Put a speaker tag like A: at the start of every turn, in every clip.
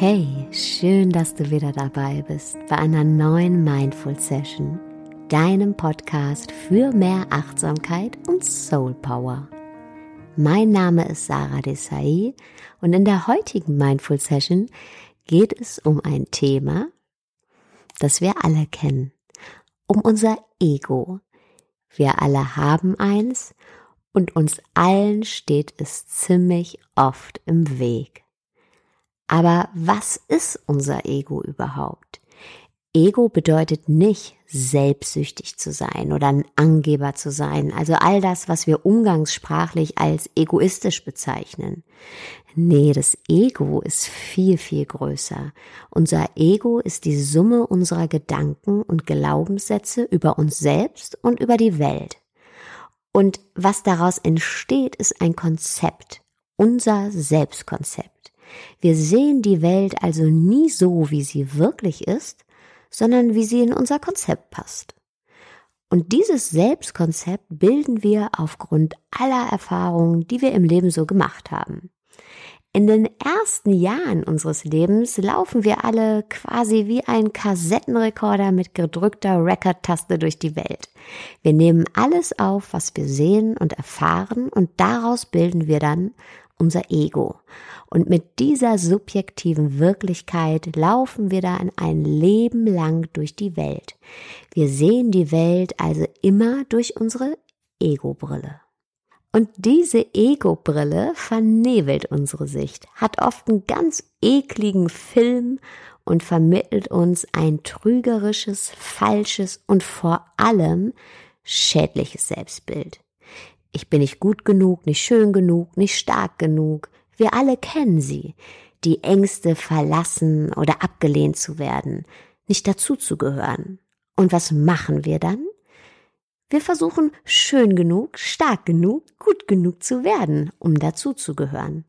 A: Schön, dass du wieder dabei bist bei einer neuen Mindful Session, deinem Podcast für mehr Achtsamkeit und Soul Power. Mein Name ist Sarah Desai und in der heutigen Mindful Session geht es um ein Thema, das wir alle kennen, um unser Ego. Wir alle haben eins und uns allen steht es ziemlich oft im Weg. Aber was ist unser Ego überhaupt? Ego bedeutet nicht selbstsüchtig zu sein oder ein Angeber zu sein, also all das, was wir umgangssprachlich als egoistisch bezeichnen. Nee, das Ego ist viel, viel größer. Unser Ego ist die Summe unserer Gedanken und Glaubenssätze über uns selbst und über die Welt. Und was daraus entsteht, ist ein Konzept, unser Selbstkonzept. Wir sehen die Welt also nie so, wie sie wirklich ist, sondern wie sie in unser Konzept passt. Und dieses Selbstkonzept bilden wir aufgrund aller Erfahrungen, die wir im Leben so gemacht haben. In den ersten Jahren unseres Lebens laufen wir alle quasi wie ein Kassettenrekorder mit gedrückter Record-Taste durch die Welt. Wir nehmen alles auf, was wir sehen und erfahren und daraus bilden wir dann unser Ego. Und mit dieser subjektiven Wirklichkeit laufen wir dann ein Leben lang durch die Welt. Wir sehen die Welt also immer durch unsere Ego-Brille. Und diese Ego-Brille vernebelt unsere Sicht, hat oft einen ganz ekligen Film und vermittelt uns ein trügerisches, falsches und vor allem schädliches Selbstbild. Ich bin nicht gut genug, nicht schön genug, nicht stark genug. Wir alle kennen sie. Die Ängste, verlassen oder abgelehnt zu werden, nicht dazuzugehören. Und was machen wir dann? Wir versuchen schön genug, stark genug, gut genug zu werden, um dazuzugehören.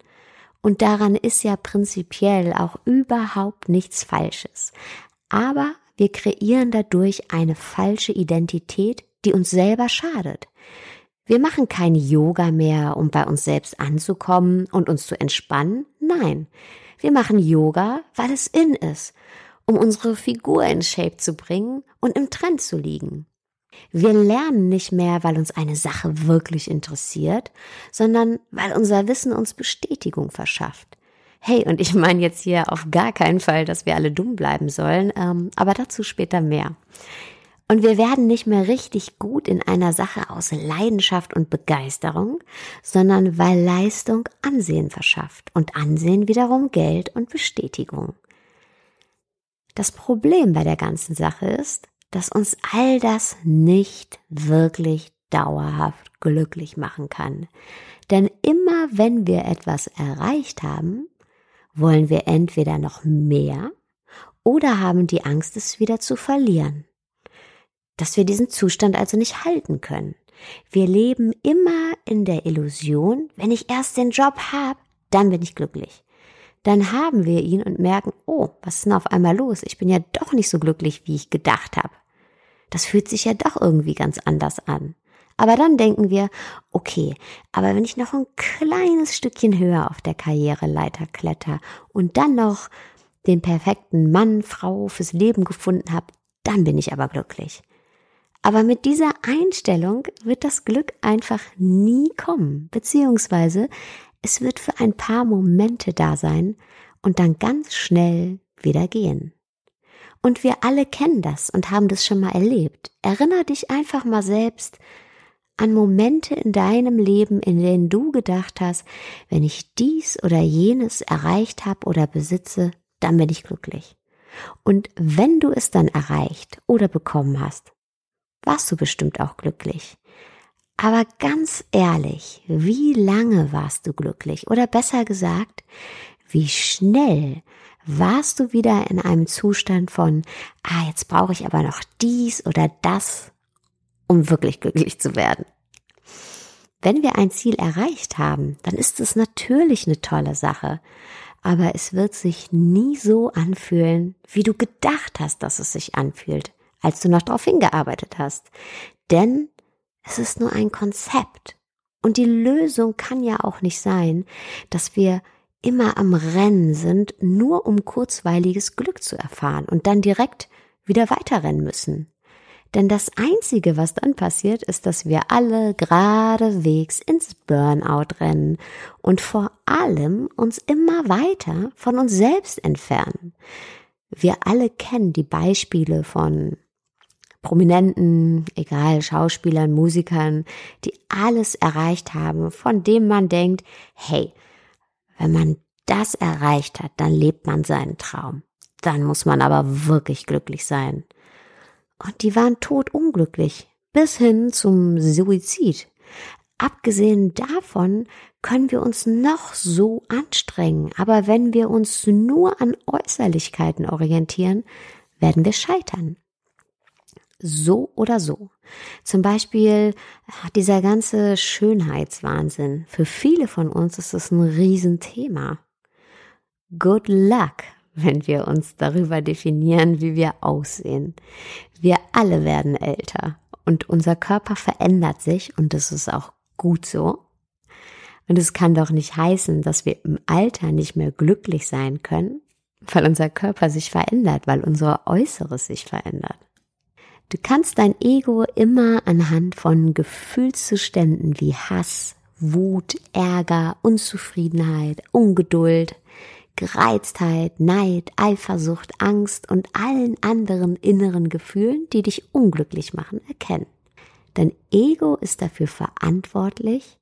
A: Und daran ist ja prinzipiell auch überhaupt nichts Falsches. Aber wir kreieren dadurch eine falsche Identität, die uns selber schadet. Wir machen kein Yoga mehr, um bei uns selbst anzukommen und uns zu entspannen. Nein, wir machen Yoga, weil es in ist, um unsere Figur in Shape zu bringen und im Trend zu liegen. Wir lernen nicht mehr, weil uns eine Sache wirklich interessiert, sondern weil unser Wissen uns Bestätigung verschafft. Hey, und ich meine jetzt hier auf gar keinen Fall, dass wir alle dumm bleiben sollen, ähm, aber dazu später mehr. Und wir werden nicht mehr richtig gut in einer Sache aus Leidenschaft und Begeisterung, sondern weil Leistung Ansehen verschafft und Ansehen wiederum Geld und Bestätigung. Das Problem bei der ganzen Sache ist, dass uns all das nicht wirklich dauerhaft glücklich machen kann. Denn immer wenn wir etwas erreicht haben, wollen wir entweder noch mehr oder haben die Angst, es wieder zu verlieren dass wir diesen Zustand also nicht halten können. Wir leben immer in der Illusion, wenn ich erst den Job habe, dann bin ich glücklich. Dann haben wir ihn und merken, oh, was ist denn auf einmal los? Ich bin ja doch nicht so glücklich, wie ich gedacht habe. Das fühlt sich ja doch irgendwie ganz anders an. Aber dann denken wir, okay, aber wenn ich noch ein kleines Stückchen höher auf der Karriereleiter kletter und dann noch den perfekten Mann, Frau fürs Leben gefunden habe, dann bin ich aber glücklich. Aber mit dieser Einstellung wird das Glück einfach nie kommen, beziehungsweise es wird für ein paar Momente da sein und dann ganz schnell wieder gehen. Und wir alle kennen das und haben das schon mal erlebt. Erinner dich einfach mal selbst an Momente in deinem Leben, in denen du gedacht hast, wenn ich dies oder jenes erreicht habe oder besitze, dann bin ich glücklich. Und wenn du es dann erreicht oder bekommen hast, warst du bestimmt auch glücklich. Aber ganz ehrlich, wie lange warst du glücklich? Oder besser gesagt, wie schnell warst du wieder in einem Zustand von, ah, jetzt brauche ich aber noch dies oder das, um wirklich glücklich zu werden? Wenn wir ein Ziel erreicht haben, dann ist es natürlich eine tolle Sache, aber es wird sich nie so anfühlen, wie du gedacht hast, dass es sich anfühlt als du noch darauf hingearbeitet hast. Denn es ist nur ein Konzept. Und die Lösung kann ja auch nicht sein, dass wir immer am Rennen sind, nur um kurzweiliges Glück zu erfahren und dann direkt wieder weiterrennen müssen. Denn das Einzige, was dann passiert, ist, dass wir alle geradewegs ins Burnout rennen und vor allem uns immer weiter von uns selbst entfernen. Wir alle kennen die Beispiele von Prominenten, egal Schauspielern, Musikern, die alles erreicht haben, von dem man denkt, hey, wenn man das erreicht hat, dann lebt man seinen Traum. Dann muss man aber wirklich glücklich sein. Und die waren totunglücklich, bis hin zum Suizid. Abgesehen davon können wir uns noch so anstrengen, aber wenn wir uns nur an Äußerlichkeiten orientieren, werden wir scheitern. So oder so. Zum Beispiel hat dieser ganze Schönheitswahnsinn. Für viele von uns ist es ein Riesenthema. Good luck, wenn wir uns darüber definieren, wie wir aussehen. Wir alle werden älter und unser Körper verändert sich und das ist auch gut so. Und es kann doch nicht heißen, dass wir im Alter nicht mehr glücklich sein können, weil unser Körper sich verändert, weil unser Äußeres sich verändert. Du kannst dein Ego immer anhand von Gefühlszuständen wie Hass, Wut, Ärger, Unzufriedenheit, Ungeduld, Gereiztheit, Neid, Eifersucht, Angst und allen anderen inneren Gefühlen, die dich unglücklich machen, erkennen. Dein Ego ist dafür verantwortlich,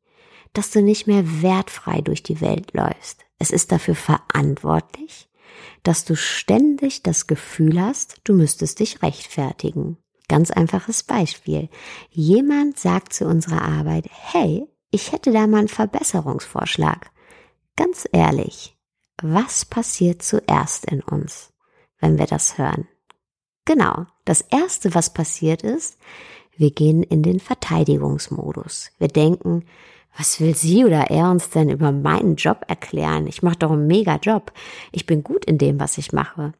A: dass du nicht mehr wertfrei durch die Welt läufst. Es ist dafür verantwortlich, dass du ständig das Gefühl hast, du müsstest dich rechtfertigen. Ganz einfaches Beispiel. Jemand sagt zu unserer Arbeit, hey, ich hätte da mal einen Verbesserungsvorschlag. Ganz ehrlich, was passiert zuerst in uns, wenn wir das hören? Genau, das Erste, was passiert ist, wir gehen in den Verteidigungsmodus. Wir denken, was will sie oder er uns denn über meinen Job erklären? Ich mache doch einen mega Job. Ich bin gut in dem, was ich mache.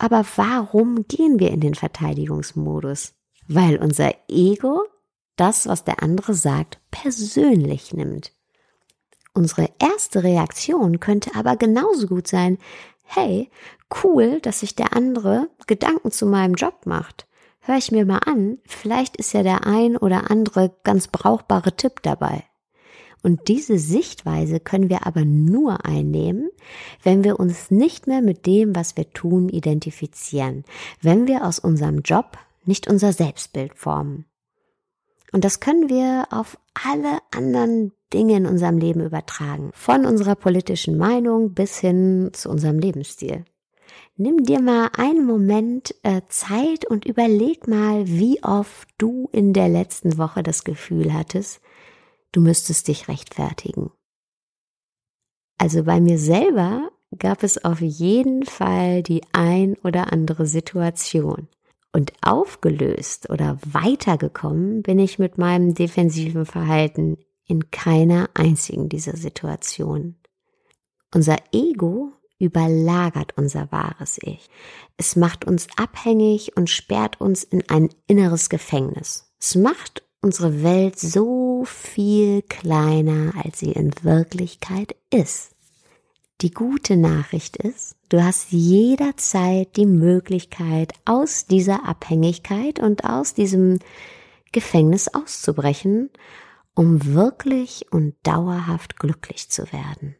A: Aber warum gehen wir in den Verteidigungsmodus? Weil unser Ego das, was der andere sagt, persönlich nimmt. Unsere erste Reaktion könnte aber genauso gut sein, hey, cool, dass sich der andere Gedanken zu meinem Job macht. Hör ich mir mal an, vielleicht ist ja der ein oder andere ganz brauchbare Tipp dabei. Und diese Sichtweise können wir aber nur einnehmen, wenn wir uns nicht mehr mit dem, was wir tun, identifizieren, wenn wir aus unserem Job nicht unser Selbstbild formen. Und das können wir auf alle anderen Dinge in unserem Leben übertragen. Von unserer politischen Meinung bis hin zu unserem Lebensstil. Nimm dir mal einen Moment äh, Zeit und überleg mal, wie oft du in der letzten Woche das Gefühl hattest, du müsstest dich rechtfertigen. Also bei mir selber gab es auf jeden Fall die ein oder andere Situation. Und aufgelöst oder weitergekommen bin ich mit meinem defensiven Verhalten in keiner einzigen dieser Situationen. Unser Ego überlagert unser wahres Ich. Es macht uns abhängig und sperrt uns in ein inneres Gefängnis. Es macht unsere Welt so viel kleiner, als sie in Wirklichkeit ist. Die gute Nachricht ist, du hast jederzeit die Möglichkeit, aus dieser Abhängigkeit und aus diesem Gefängnis auszubrechen, um wirklich und dauerhaft glücklich zu werden.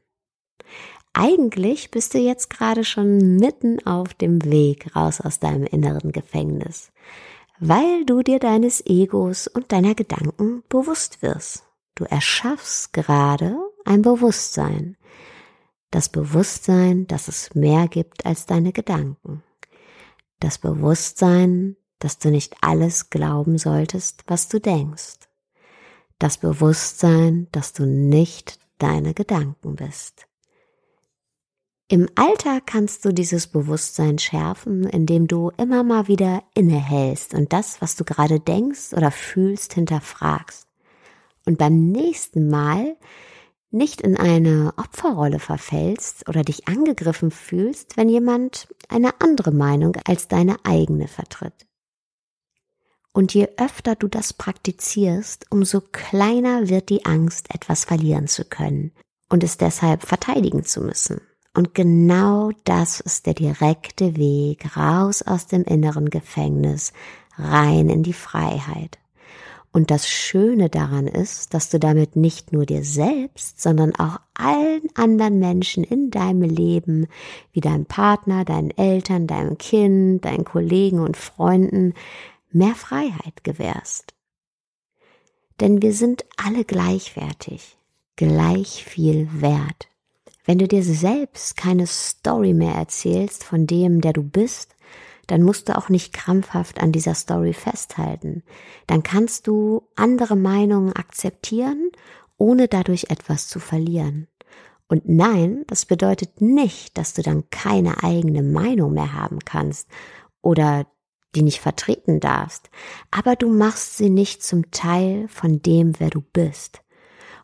A: Eigentlich bist du jetzt gerade schon mitten auf dem Weg raus aus deinem inneren Gefängnis, weil du dir deines Egos und deiner Gedanken bewusst wirst. Du erschaffst gerade ein Bewusstsein, das Bewusstsein, dass es mehr gibt als deine Gedanken. Das Bewusstsein, dass du nicht alles glauben solltest, was du denkst. Das Bewusstsein, dass du nicht deine Gedanken bist. Im Alltag kannst du dieses Bewusstsein schärfen, indem du immer mal wieder innehältst und das, was du gerade denkst oder fühlst, hinterfragst. Und beim nächsten Mal nicht in eine Opferrolle verfällst oder dich angegriffen fühlst, wenn jemand eine andere Meinung als deine eigene vertritt. Und je öfter du das praktizierst, umso kleiner wird die Angst, etwas verlieren zu können. und es deshalb verteidigen zu müssen. Und genau das ist der direkte Weg raus aus dem inneren Gefängnis, rein in die Freiheit. Und das Schöne daran ist, dass du damit nicht nur dir selbst, sondern auch allen anderen Menschen in deinem Leben, wie deinem Partner, deinen Eltern, deinem Kind, deinen Kollegen und Freunden, mehr Freiheit gewährst. Denn wir sind alle gleichwertig, gleich viel wert. Wenn du dir selbst keine Story mehr erzählst von dem, der du bist, dann musst du auch nicht krampfhaft an dieser Story festhalten. Dann kannst du andere Meinungen akzeptieren, ohne dadurch etwas zu verlieren. Und nein, das bedeutet nicht, dass du dann keine eigene Meinung mehr haben kannst oder die nicht vertreten darfst, aber du machst sie nicht zum Teil von dem, wer du bist.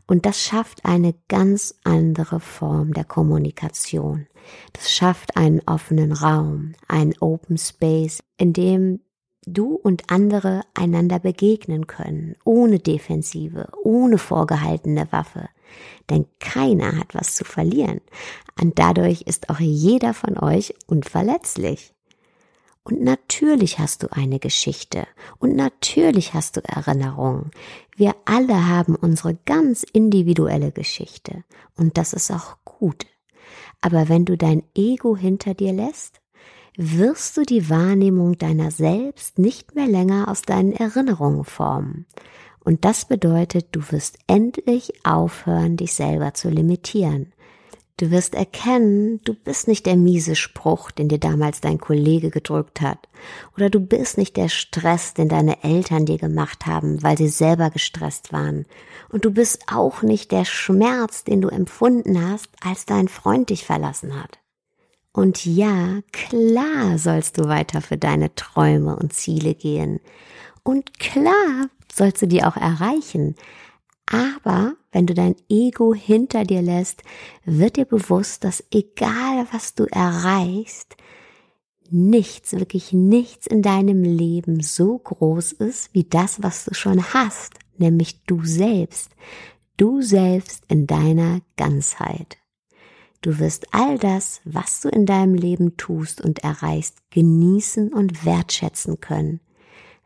A: Und das schafft eine ganz andere Form der Kommunikation. Das schafft einen offenen Raum, einen Open Space, in dem du und andere einander begegnen können, ohne Defensive, ohne vorgehaltene Waffe. Denn keiner hat was zu verlieren. Und dadurch ist auch jeder von euch unverletzlich. Und natürlich hast du eine Geschichte und natürlich hast du Erinnerungen. Wir alle haben unsere ganz individuelle Geschichte und das ist auch gut. Aber wenn du dein Ego hinter dir lässt, wirst du die Wahrnehmung deiner selbst nicht mehr länger aus deinen Erinnerungen formen. Und das bedeutet, du wirst endlich aufhören, dich selber zu limitieren. Du wirst erkennen, du bist nicht der miese Spruch, den dir damals dein Kollege gedrückt hat. Oder du bist nicht der Stress, den deine Eltern dir gemacht haben, weil sie selber gestresst waren. Und du bist auch nicht der Schmerz, den du empfunden hast, als dein Freund dich verlassen hat. Und ja, klar sollst du weiter für deine Träume und Ziele gehen. Und klar sollst du die auch erreichen. Aber wenn du dein Ego hinter dir lässt, wird dir bewusst, dass egal was du erreichst, nichts, wirklich nichts in deinem Leben so groß ist wie das, was du schon hast, nämlich du selbst, du selbst in deiner Ganzheit. Du wirst all das, was du in deinem Leben tust und erreichst, genießen und wertschätzen können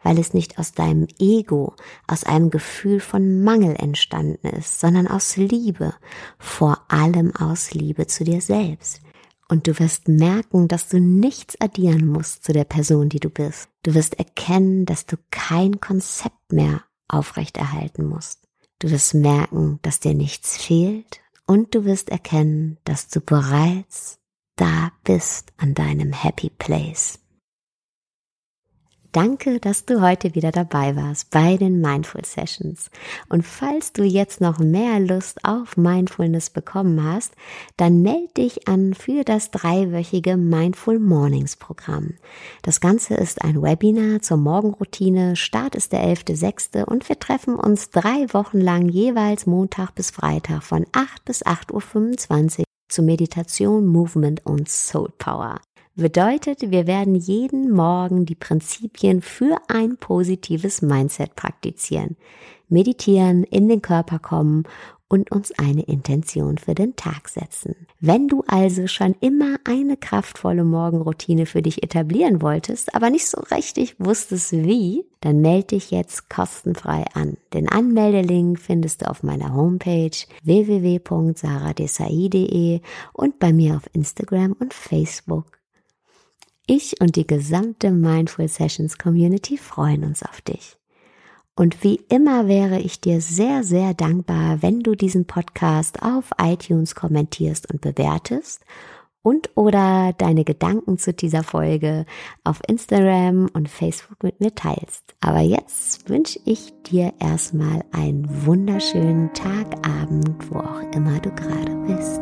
A: weil es nicht aus deinem Ego, aus einem Gefühl von Mangel entstanden ist, sondern aus Liebe, vor allem aus Liebe zu dir selbst. Und du wirst merken, dass du nichts addieren musst zu der Person, die du bist. Du wirst erkennen, dass du kein Konzept mehr aufrechterhalten musst. Du wirst merken, dass dir nichts fehlt und du wirst erkennen, dass du bereits da bist an deinem Happy Place. Danke, dass du heute wieder dabei warst bei den Mindful Sessions. Und falls du jetzt noch mehr Lust auf Mindfulness bekommen hast, dann melde dich an für das dreiwöchige Mindful Mornings Programm. Das Ganze ist ein Webinar zur Morgenroutine. Start ist der 11.06. und wir treffen uns drei Wochen lang jeweils Montag bis Freitag von 8 bis 8.25 Uhr zu Meditation, Movement und Soul Power. Bedeutet, wir werden jeden Morgen die Prinzipien für ein positives Mindset praktizieren, meditieren, in den Körper kommen und uns eine Intention für den Tag setzen. Wenn du also schon immer eine kraftvolle Morgenroutine für dich etablieren wolltest, aber nicht so richtig wusstest wie, dann melde dich jetzt kostenfrei an. Den Anmeldelink findest du auf meiner Homepage www.saradesai.de und bei mir auf Instagram und Facebook. Ich und die gesamte Mindful Sessions Community freuen uns auf dich. Und wie immer wäre ich dir sehr, sehr dankbar, wenn du diesen Podcast auf iTunes kommentierst und bewertest und oder deine Gedanken zu dieser Folge auf Instagram und Facebook mit mir teilst. Aber jetzt wünsche ich dir erstmal einen wunderschönen Tag, Abend, wo auch immer du gerade bist.